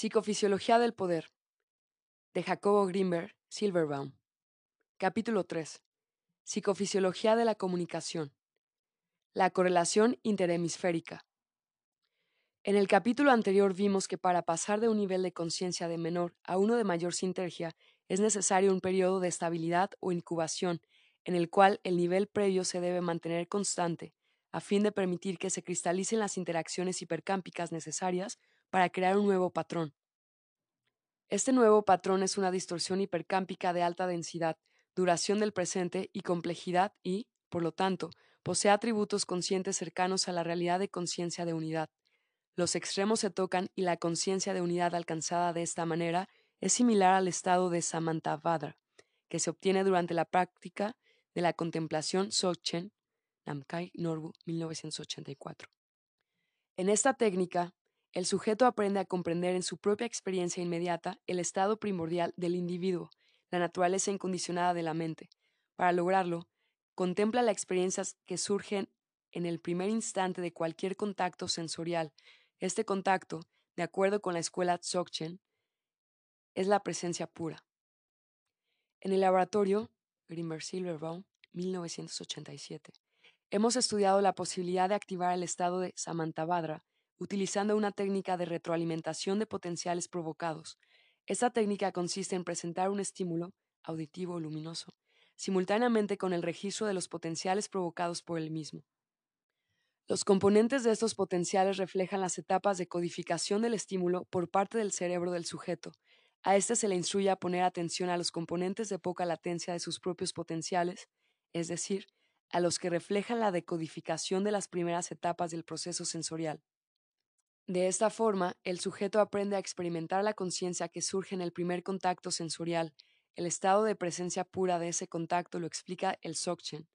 Psicofisiología del poder. De Jacobo Grimberg, Silverbaum. Capítulo 3. Psicofisiología de la comunicación. La correlación interhemisférica. En el capítulo anterior vimos que para pasar de un nivel de conciencia de menor a uno de mayor sinergia es necesario un periodo de estabilidad o incubación en el cual el nivel previo se debe mantener constante, a fin de permitir que se cristalicen las interacciones hipercámpicas necesarias para crear un nuevo patrón. Este nuevo patrón es una distorsión hipercámpica de alta densidad, duración del presente y complejidad y, por lo tanto, posee atributos conscientes cercanos a la realidad de conciencia de unidad. Los extremos se tocan y la conciencia de unidad alcanzada de esta manera es similar al estado de Samantabhadra, que se obtiene durante la práctica de la contemplación Sochen, Namkai Norbu, 1984. En esta técnica, el sujeto aprende a comprender en su propia experiencia inmediata el estado primordial del individuo, la naturaleza incondicionada de la mente. Para lograrlo, contempla las experiencias que surgen en el primer instante de cualquier contacto sensorial. Este contacto, de acuerdo con la escuela Dzogchen, es la presencia pura. En el laboratorio, Grimmer Silverbaum, 1987, hemos estudiado la posibilidad de activar el estado de Samantabhadra utilizando una técnica de retroalimentación de potenciales provocados. Esta técnica consiste en presentar un estímulo, auditivo o luminoso, simultáneamente con el registro de los potenciales provocados por el mismo. Los componentes de estos potenciales reflejan las etapas de codificación del estímulo por parte del cerebro del sujeto, a éste se le instruye a poner atención a los componentes de poca latencia de sus propios potenciales, es decir, a los que reflejan la decodificación de las primeras etapas del proceso sensorial. De esta forma, el sujeto aprende a experimentar la conciencia que surge en el primer contacto sensorial. El estado de presencia pura de ese contacto lo explica el Sokchen,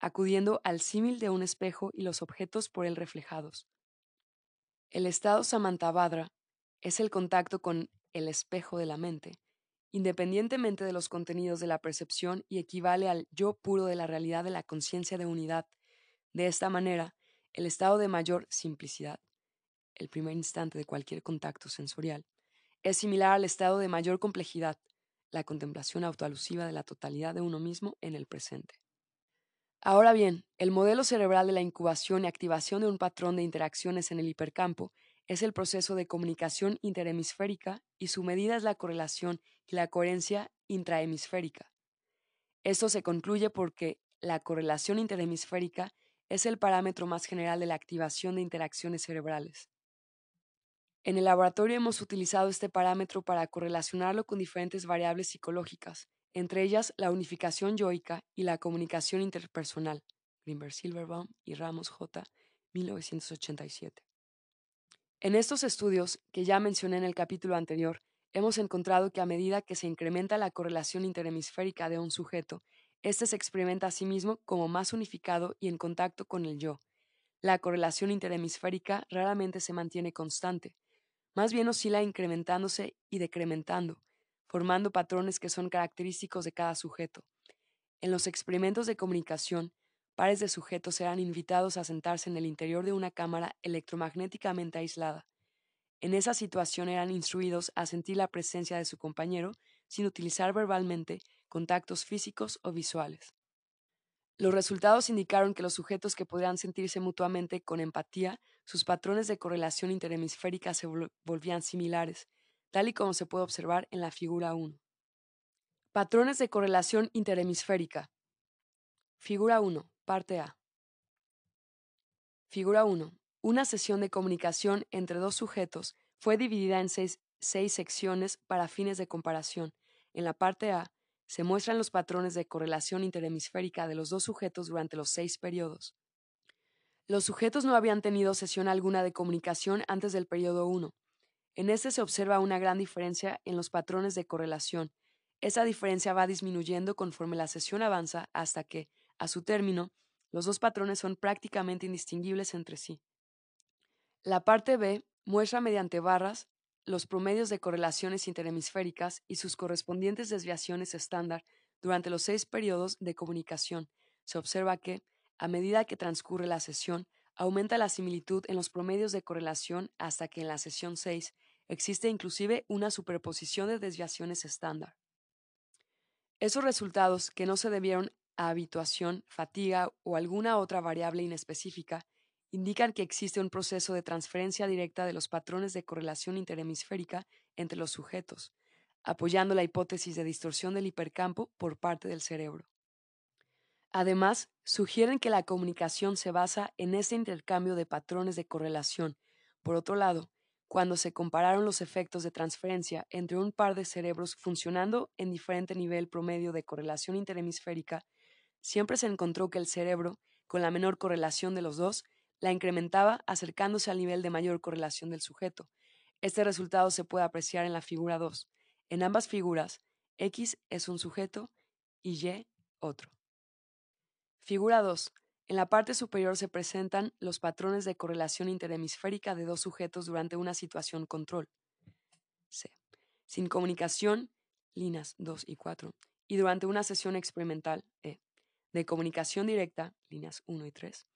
acudiendo al símil de un espejo y los objetos por él reflejados. El estado Samantabhadra es el contacto con el espejo de la mente, independientemente de los contenidos de la percepción y equivale al yo puro de la realidad de la conciencia de unidad. De esta manera, el estado de mayor simplicidad, el primer instante de cualquier contacto sensorial, es similar al estado de mayor complejidad, la contemplación autoalusiva de la totalidad de uno mismo en el presente. Ahora bien, el modelo cerebral de la incubación y activación de un patrón de interacciones en el hipercampo es el proceso de comunicación interhemisférica y su medida es la correlación y la coherencia intrahemisférica. Esto se concluye porque la correlación interhemisférica es el parámetro más general de la activación de interacciones cerebrales. En el laboratorio hemos utilizado este parámetro para correlacionarlo con diferentes variables psicológicas, entre ellas la unificación yoica y la comunicación interpersonal. Grimberg Silverbaum y Ramos J. 1987. En estos estudios, que ya mencioné en el capítulo anterior, hemos encontrado que a medida que se incrementa la correlación interhemisférica de un sujeto, éste se experimenta a sí mismo como más unificado y en contacto con el yo. La correlación interhemisférica raramente se mantiene constante, más bien oscila incrementándose y decrementando, formando patrones que son característicos de cada sujeto. En los experimentos de comunicación, pares de sujetos serán invitados a sentarse en el interior de una cámara electromagnéticamente aislada. En esa situación eran instruidos a sentir la presencia de su compañero sin utilizar verbalmente contactos físicos o visuales. Los resultados indicaron que los sujetos que podían sentirse mutuamente con empatía, sus patrones de correlación interhemisférica se volvían similares, tal y como se puede observar en la figura 1. Patrones de correlación interhemisférica. Figura 1. Parte A. Figura 1. Una sesión de comunicación entre dos sujetos fue dividida en seis, seis, secciones para fines de comparación. En la parte A se muestran los patrones de correlación interhemisférica de los dos sujetos durante los seis periodos. Los sujetos no habían tenido sesión alguna de comunicación antes del periodo 1. En este se observa una gran diferencia en los patrones de correlación. Esa diferencia va disminuyendo conforme la sesión avanza hasta que, a su término, los dos patrones son prácticamente indistinguibles entre sí. La parte B muestra mediante barras los promedios de correlaciones interhemisféricas y sus correspondientes desviaciones estándar durante los seis periodos de comunicación. Se observa que, a medida que transcurre la sesión, aumenta la similitud en los promedios de correlación hasta que en la sesión 6 existe inclusive una superposición de desviaciones estándar. Esos resultados, que no se debieron a habituación, fatiga o alguna otra variable inespecífica, indican que existe un proceso de transferencia directa de los patrones de correlación interhemisférica entre los sujetos, apoyando la hipótesis de distorsión del hipercampo por parte del cerebro. Además, sugieren que la comunicación se basa en este intercambio de patrones de correlación. Por otro lado, cuando se compararon los efectos de transferencia entre un par de cerebros funcionando en diferente nivel promedio de correlación interhemisférica, siempre se encontró que el cerebro, con la menor correlación de los dos, la incrementaba acercándose al nivel de mayor correlación del sujeto. Este resultado se puede apreciar en la figura 2. En ambas figuras, X es un sujeto y Y otro. Figura 2. En la parte superior se presentan los patrones de correlación interhemisférica de dos sujetos durante una situación control. C. Sin comunicación, líneas 2 y 4, y durante una sesión experimental, E. De comunicación directa, líneas 1 y 3.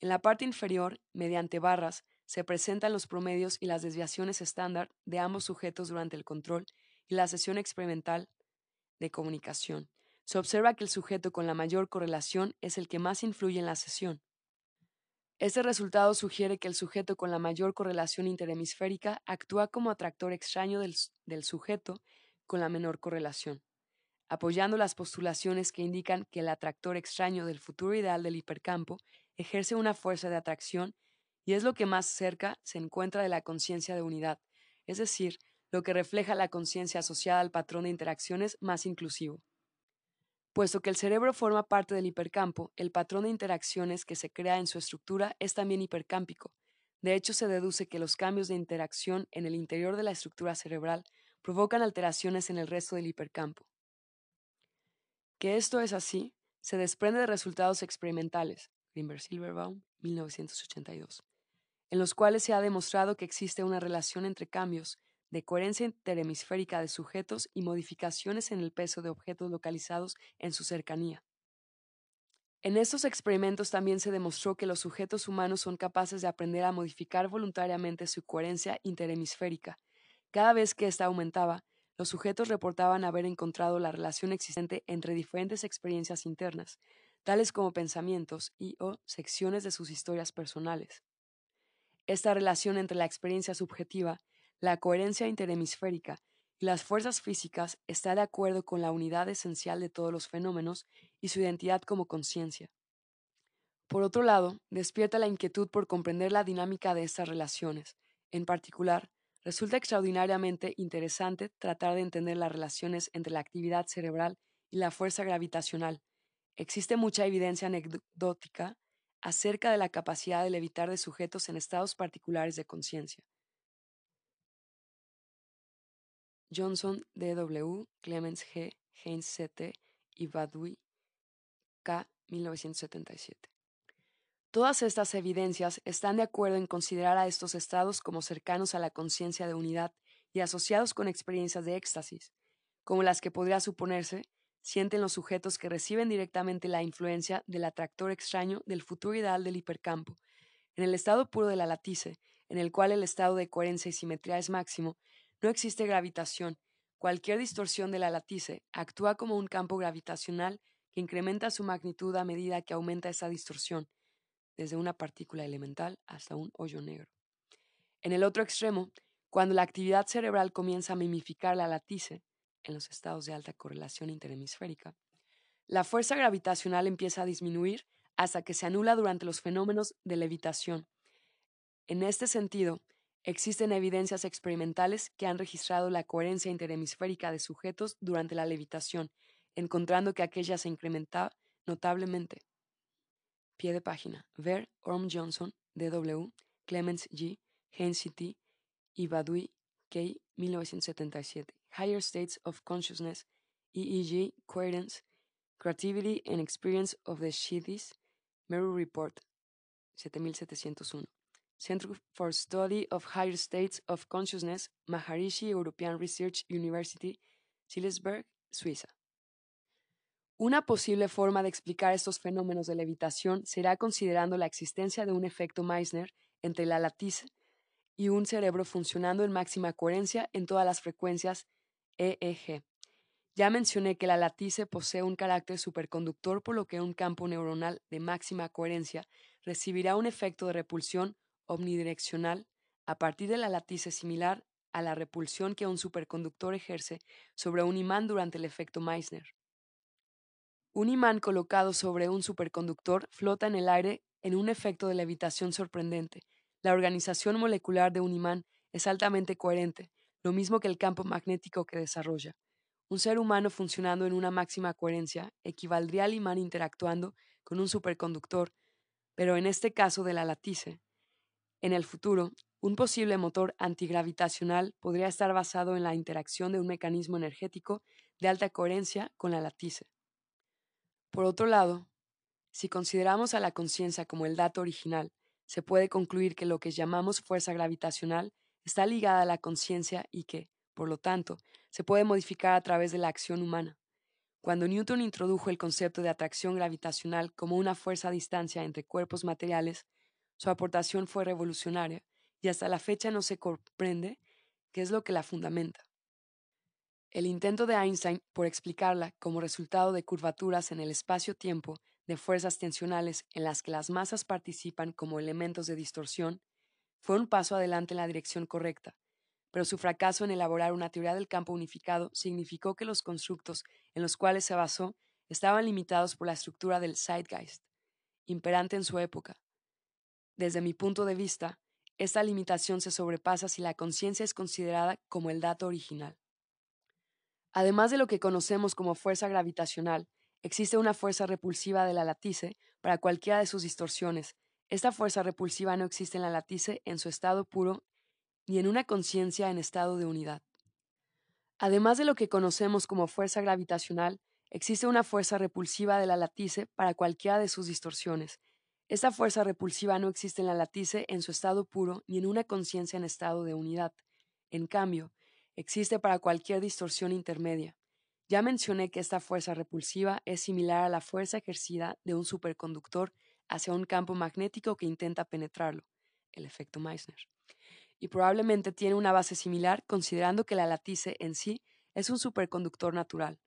En la parte inferior, mediante barras, se presentan los promedios y las desviaciones estándar de ambos sujetos durante el control y la sesión experimental de comunicación, se observa que el sujeto con la mayor correlación es el que más influye en la sesión. Este resultado sugiere que el sujeto con la mayor correlación interhemisférica actúa como atractor extraño del, del, sujeto con la menor correlación, apoyando las postulaciones que indican que el atractor extraño del futuro ideal del hipercampo ejerce una fuerza de atracción y es lo que más cerca se encuentra de la conciencia de unidad, es decir, lo que refleja la conciencia asociada al patrón de interacciones más inclusivo. Puesto que el cerebro forma parte del hipercampo, el patrón de interacciones que se crea en su estructura es también hipercámpico. De hecho, se deduce que los cambios de interacción en el interior de la estructura cerebral provocan alteraciones en el resto del hipercampo. Que esto es así se desprende de resultados experimentales, Grimberg Silverbaum, 1982, en los cuales se ha demostrado que existe una relación entre cambios de coherencia interhemisférica de sujetos y modificaciones en el peso de objetos localizados en su cercanía. En estos experimentos también se demostró que los sujetos humanos son capaces de aprender a modificar voluntariamente su coherencia interhemisférica. Cada vez que ésta aumentaba, los sujetos reportaban haber encontrado la relación existente entre diferentes experiencias internas, tales como pensamientos y o secciones de sus historias personales. Esta relación entre la experiencia subjetiva la coherencia interhemisférica y las fuerzas físicas está de acuerdo con la unidad esencial de todos los fenómenos y su identidad como conciencia. Por otro lado, despierta la inquietud por comprender la dinámica de estas relaciones. En particular, resulta extraordinariamente interesante tratar de entender las relaciones entre la actividad cerebral y la fuerza gravitacional. Existe mucha evidencia anecdótica acerca de la capacidad de levitar de sujetos en estados particulares de conciencia. Johnson D.W., Clemens G., Heinz C.T. y Badui K. 1977. Todas estas evidencias están de acuerdo en considerar a estos estados como cercanos a la conciencia de unidad y asociados con experiencias de éxtasis, como las que podría suponerse sienten los sujetos que reciben directamente la influencia del atractor extraño del futuro ideal del hipercampo. En el estado puro de la latice, en el cual el estado de coherencia y simetría es máximo, no existe gravitación. Cualquier distorsión de la latice actúa como un campo gravitacional que incrementa su magnitud a medida que aumenta esa distorsión, desde una partícula elemental hasta un hoyo negro. En el otro extremo, cuando la actividad cerebral comienza a mimificar la latice, en los estados de alta correlación interhemisférica, la fuerza gravitacional empieza a disminuir hasta que se anula durante los fenómenos de levitación. En este sentido, Existen evidencias experimentales que han registrado la coherencia interhemisférica de sujetos durante la levitación, encontrando que aquella se incrementa notablemente. Pie de página. Ver Orm Johnson, D.W., Clemens G., Heinz C.T. y Badui K. 1977. Higher States of Consciousness, EEG, Coherence, Creativity and Experience of the Shidis, Meru Report, 7701. Center for Study of Higher States of Consciousness, Maharishi European Research University, Sillesberg, Suiza. Una posible forma de explicar estos fenómenos de levitación será considerando la existencia de un efecto Meissner entre la latice y un cerebro funcionando en máxima coherencia en todas las frecuencias EEG. Ya mencioné que la latice posee un carácter superconductor por lo que un campo neuronal de máxima coherencia recibirá un efecto de repulsión omnidireccional a partir de la latice similar a la repulsión que un superconductor ejerce sobre un imán durante el efecto Meissner. Un imán colocado sobre un superconductor flota en el aire en un efecto de levitación sorprendente. La organización molecular de un imán es altamente coherente, lo mismo que el campo magnético que desarrolla. Un ser humano funcionando en una máxima coherencia equivaldría al imán interactuando con un superconductor, pero en este caso de la latice. En el futuro, un posible motor antigravitacional podría estar basado en la interacción de un mecanismo energético de alta coherencia con la latice. Por otro lado, si consideramos a la conciencia como el dato original, se puede concluir que lo que llamamos fuerza gravitacional está ligada a la conciencia y que, por lo tanto, se puede modificar a través de la acción humana. Cuando Newton introdujo el concepto de atracción gravitacional como una fuerza a distancia entre cuerpos materiales, su aportación fue revolucionaria y hasta la fecha no se comprende qué es lo que la fundamenta. El intento de Einstein por explicarla como resultado de curvaturas en el espacio-tiempo de fuerzas tensionales en las que las masas participan como elementos de distorsión fue un paso adelante en la dirección correcta, pero su fracaso en elaborar una teoría del campo unificado significó que los constructos en los cuales se basó estaban limitados por la estructura del Zeitgeist, imperante en su época. Desde mi punto de vista, esta limitación se sobrepasa si la conciencia es considerada como el dato original. Además de lo que conocemos como fuerza gravitacional, existe una fuerza repulsiva de la latice para cualquiera de sus distorsiones. Esta fuerza repulsiva no existe en la latice en su estado puro ni en una conciencia en estado de unidad. Además de lo que conocemos como fuerza gravitacional, existe una fuerza repulsiva de la latice para cualquiera de sus distorsiones. Esta fuerza repulsiva no existe en la latice en su estado puro ni en una conciencia en estado de unidad. En cambio, existe para cualquier distorsión intermedia. Ya mencioné que esta fuerza repulsiva es similar a la fuerza ejercida de un superconductor hacia un campo magnético que intenta penetrarlo, el efecto Meissner. Y probablemente tiene una base similar considerando que la latice en sí es un superconductor natural.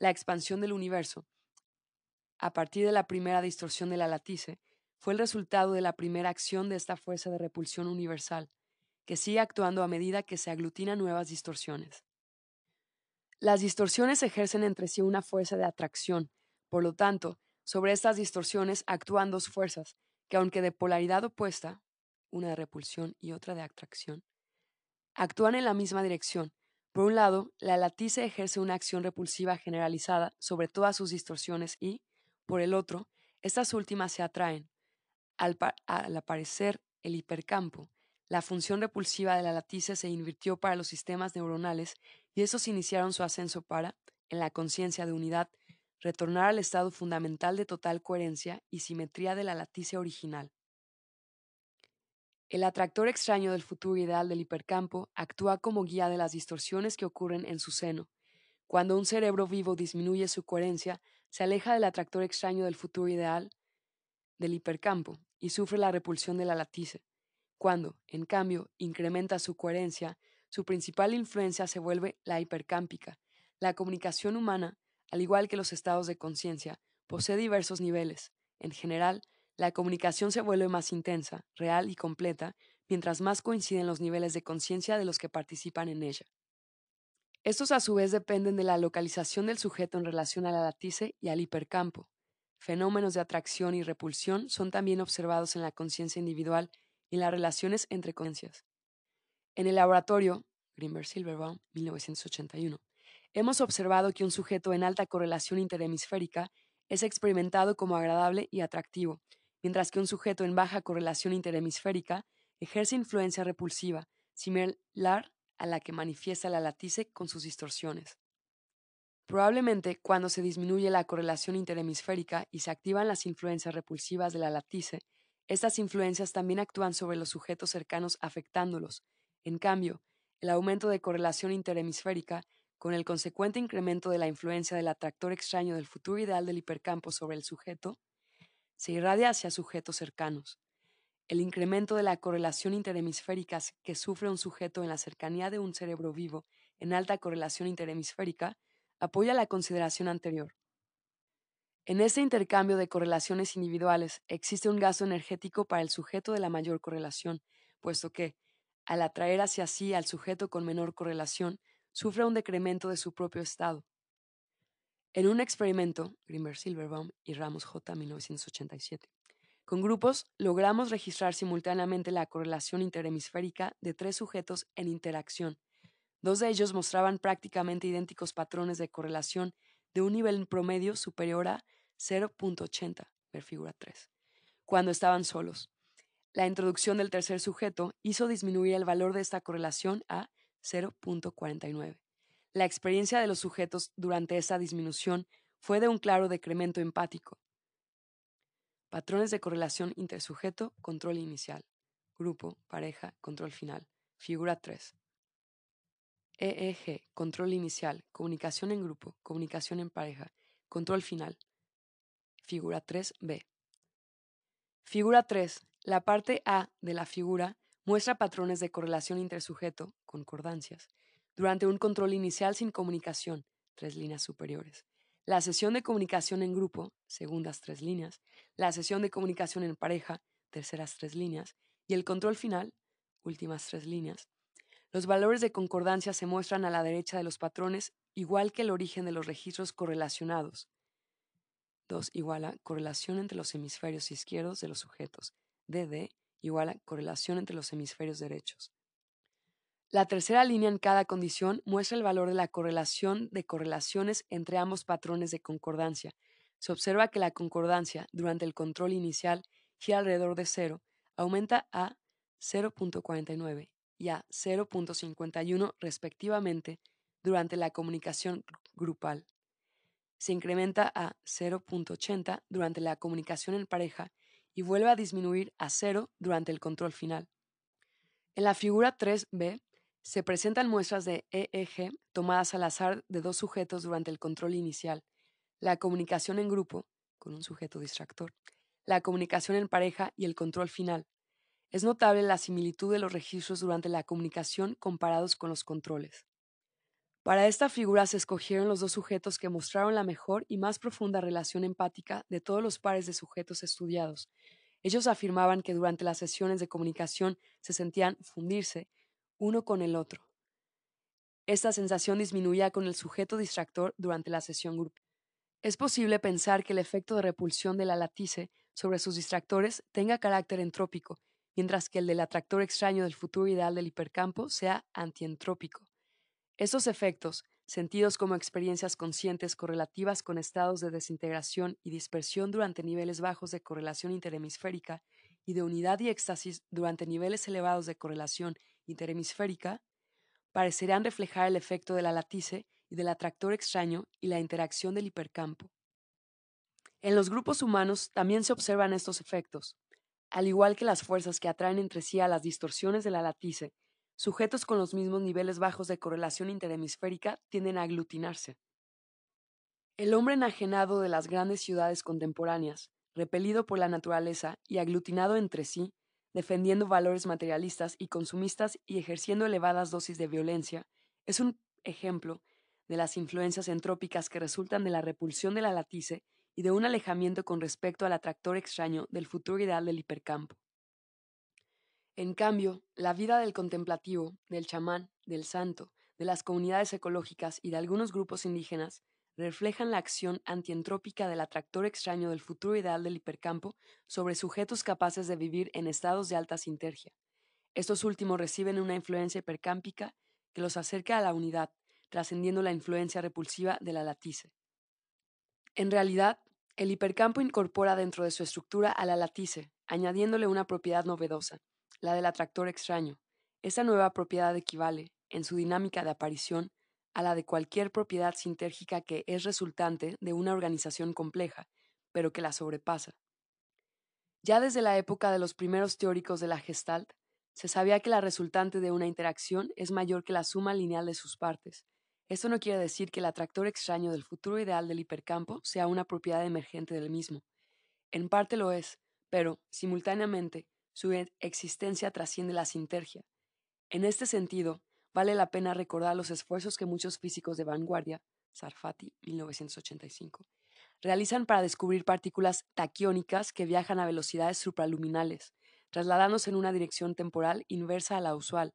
La expansión del universo, a partir de la primera distorsión de la latice, fue el resultado de la primera acción de esta fuerza de repulsión universal, que sigue actuando a medida que se aglutinan nuevas distorsiones. Las distorsiones ejercen entre sí una fuerza de atracción, por lo tanto, sobre estas distorsiones actúan dos fuerzas, que aunque de polaridad opuesta, una de repulsión y otra de atracción, actúan en la misma dirección. Por un lado, la latice ejerce una acción repulsiva generalizada sobre todas sus distorsiones y, por el otro, estas últimas se atraen. Al, aparecer el hipercampo, la función repulsiva de la latice se invirtió para los sistemas neuronales y esos iniciaron su ascenso para, en la conciencia de unidad, retornar al estado fundamental de total coherencia y simetría de la latice original. El atractor extraño del futuro ideal del hipercampo actúa como guía de las distorsiones que ocurren en su seno. Cuando un cerebro vivo disminuye su coherencia, se aleja del atractor extraño del futuro ideal del hipercampo y sufre la repulsión de la latice. Cuando, en cambio, incrementa su coherencia, su principal influencia se vuelve la hipercámpica. La comunicación humana, al igual que los estados de conciencia, posee diversos niveles. En general, la comunicación se vuelve más intensa, real y completa, mientras más coinciden los niveles de conciencia de los que participan en ella. Estos a su vez dependen de la localización del sujeto en relación a la latice y al hipercampo. Fenómenos de atracción y repulsión son también observados en la conciencia individual y las relaciones entre conciencias. En el laboratorio, Grimberg Silverbaum, 1981, hemos observado que un sujeto en alta correlación interhemisférica es experimentado como agradable y atractivo, mientras que un sujeto en baja correlación interhemisférica ejerce influencia repulsiva, similar a la que manifiesta la latice con sus distorsiones. Probablemente cuando se disminuye la correlación interhemisférica y se activan las influencias repulsivas de la latice, estas influencias también actúan sobre los sujetos cercanos afectándolos. En cambio, el aumento de correlación interhemisférica, con el consecuente incremento de la influencia del atractor extraño del futuro ideal del hipercampo sobre el sujeto, se irradia hacia sujetos cercanos. el incremento de la correlación interhemisférica que sufre un sujeto en la cercanía de un cerebro vivo en alta correlación interhemisférica apoya la consideración anterior. En este intercambio de correlaciones individuales existe un gasto energético para el sujeto de la mayor correlación, puesto que, al atraer hacia sí al sujeto con menor correlación, sufre un decremento de su propio estado. En un experimento, Grimberg Silverbaum y Ramos J. 1987, con grupos logramos registrar simultáneamente la correlación interhemisférica de tres sujetos en interacción. Dos de ellos mostraban prácticamente idénticos patrones de correlación de un nivel promedio superior a 0.80, ver figura 3, cuando estaban solos. La introducción del tercer sujeto hizo disminuir el valor de esta correlación a 0.49. La experiencia de los sujetos durante esta disminución fue de un claro decremento empático. Patrones de correlación intersujeto, control inicial. Grupo, pareja, control final. Figura 3. EEG, control inicial, comunicación en grupo, comunicación en pareja, control final. Figura 3b. Figura 3. La parte A de la figura muestra patrones de correlación intersujeto, concordancias, durante un control inicial sin comunicación, tres líneas superiores. La sesión de comunicación en grupo, segundas tres líneas, la sesión de comunicación en pareja, terceras tres líneas, y el control final, últimas tres líneas, los valores de concordancia se muestran a la derecha de los patrones, igual que el origen de los registros correlacionados. 2 igual a correlación entre los hemisferios izquierdos de los sujetos. DD igual a correlación entre los hemisferios derechos. La tercera línea en cada condición muestra el valor de la correlación de correlaciones entre ambos patrones de concordancia. Se observa que la concordancia durante el control inicial gira alrededor de 0, aumenta a 0.49 y a 0.51 respectivamente durante la comunicación grupal. Se incrementa a 0.80 durante la comunicación en pareja y vuelve a disminuir a 0 durante el control final. En la figura 3b se presentan muestras de EEG tomadas al azar de dos sujetos durante el control inicial, la comunicación en grupo, con un sujeto distractor, la comunicación en pareja y el control final, es notable la similitud de los registros durante la comunicación comparados con los controles. Para esta figura se escogieron los dos sujetos que mostraron la mejor y más profunda relación empática de todos los pares de sujetos estudiados. Ellos afirmaban que durante las sesiones de comunicación se sentían fundirse uno con el otro. Esta sensación disminuía con el sujeto distractor durante la sesión grupal. Es posible pensar que el efecto de repulsión de la latice sobre sus distractores tenga carácter entrópico mientras que el del atractor extraño del futuro ideal del hipercampo sea antientrópico. Estos efectos, sentidos como experiencias conscientes correlativas con estados de desintegración y dispersión durante niveles bajos de correlación interhemisférica y de unidad y éxtasis durante niveles elevados de correlación interhemisférica, parecerán reflejar el efecto de la latice y del atractor extraño y la interacción del hipercampo. En los grupos humanos también se observan estos efectos, al igual que las fuerzas que atraen entre sí a las distorsiones de la latice, sujetos con los mismos niveles bajos de correlación interhemisférica tienden a aglutinarse. El hombre enajenado de las grandes ciudades contemporáneas, repelido por la naturaleza y aglutinado entre sí, defendiendo valores materialistas y consumistas y ejerciendo elevadas dosis de violencia, es un ejemplo de las influencias entrópicas que resultan de la repulsión de la latice de un alejamiento con respecto al atractor extraño del futuro ideal del hipercampo. En cambio, la vida del contemplativo, del chamán, del santo, de las comunidades ecológicas y de algunos grupos indígenas reflejan la acción antientrópica del atractor extraño del futuro ideal del hipercampo sobre sujetos capaces de vivir en estados de alta sintergia. Estos últimos reciben una influencia hipercámpica que los acerca a la unidad, trascendiendo la influencia repulsiva de la latice. En realidad, el hipercampo incorpora dentro de su estructura a la latice, añadiéndole una propiedad novedosa, la del atractor extraño. Esa nueva propiedad equivale, en su dinámica de aparición, a la de cualquier propiedad sintérgica que es resultante de una organización compleja, pero que la sobrepasa. Ya desde la época de los primeros teóricos de la Gestalt, se sabía que la resultante de una interacción es mayor que la suma lineal de sus partes, esto no quiere decir que el atractor extraño del futuro ideal del hipercampo sea una propiedad emergente del mismo. En parte lo es, pero, simultáneamente, su e-, existencia trasciende la sintergia. En este sentido, vale la pena recordar los esfuerzos que muchos físicos de vanguardia, Sarfati, 1985, realizan para descubrir partículas taquiónicas que viajan a velocidades supraluminales, trasladándose en una dirección temporal inversa a la usual.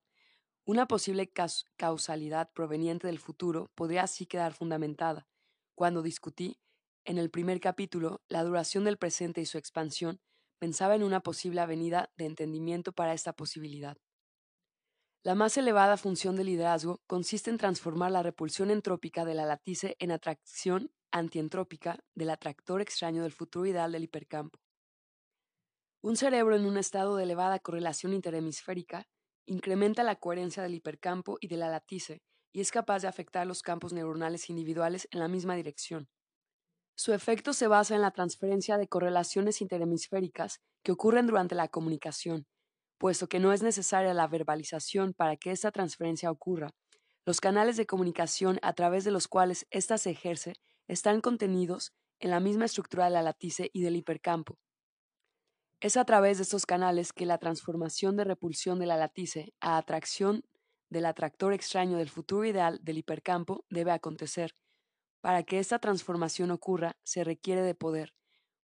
Una posible causalidad proveniente del futuro podría así quedar fundamentada. Cuando discutí, en el primer capítulo, la duración del presente y su expansión, pensaba en una posible avenida de entendimiento para esta posibilidad. La más elevada función del liderazgo consiste en transformar la repulsión entrópica de la latice en atracción antientrópica del atractor extraño del futuro ideal del hipercampo. Un cerebro en un estado de elevada correlación interhemisférica incrementa la coherencia del hipercampo y de la latice y es capaz de afectar los campos neuronales individuales en la misma dirección. Su efecto se basa en la transferencia de correlaciones interhemisféricas que ocurren durante la comunicación, puesto que no es necesaria la verbalización para que esta transferencia ocurra. Los canales de comunicación a través de los cuales ésta se ejerce están contenidos en la misma estructura de la latice y del hipercampo. Es a través de estos canales que la transformación de repulsión de la latice a atracción del atractor extraño del futuro ideal del hipercampo debe acontecer. Para que esta transformación ocurra se requiere de poder,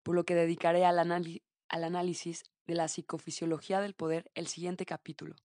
por lo que dedicaré al, al análisis de la psicofisiología del poder el siguiente capítulo.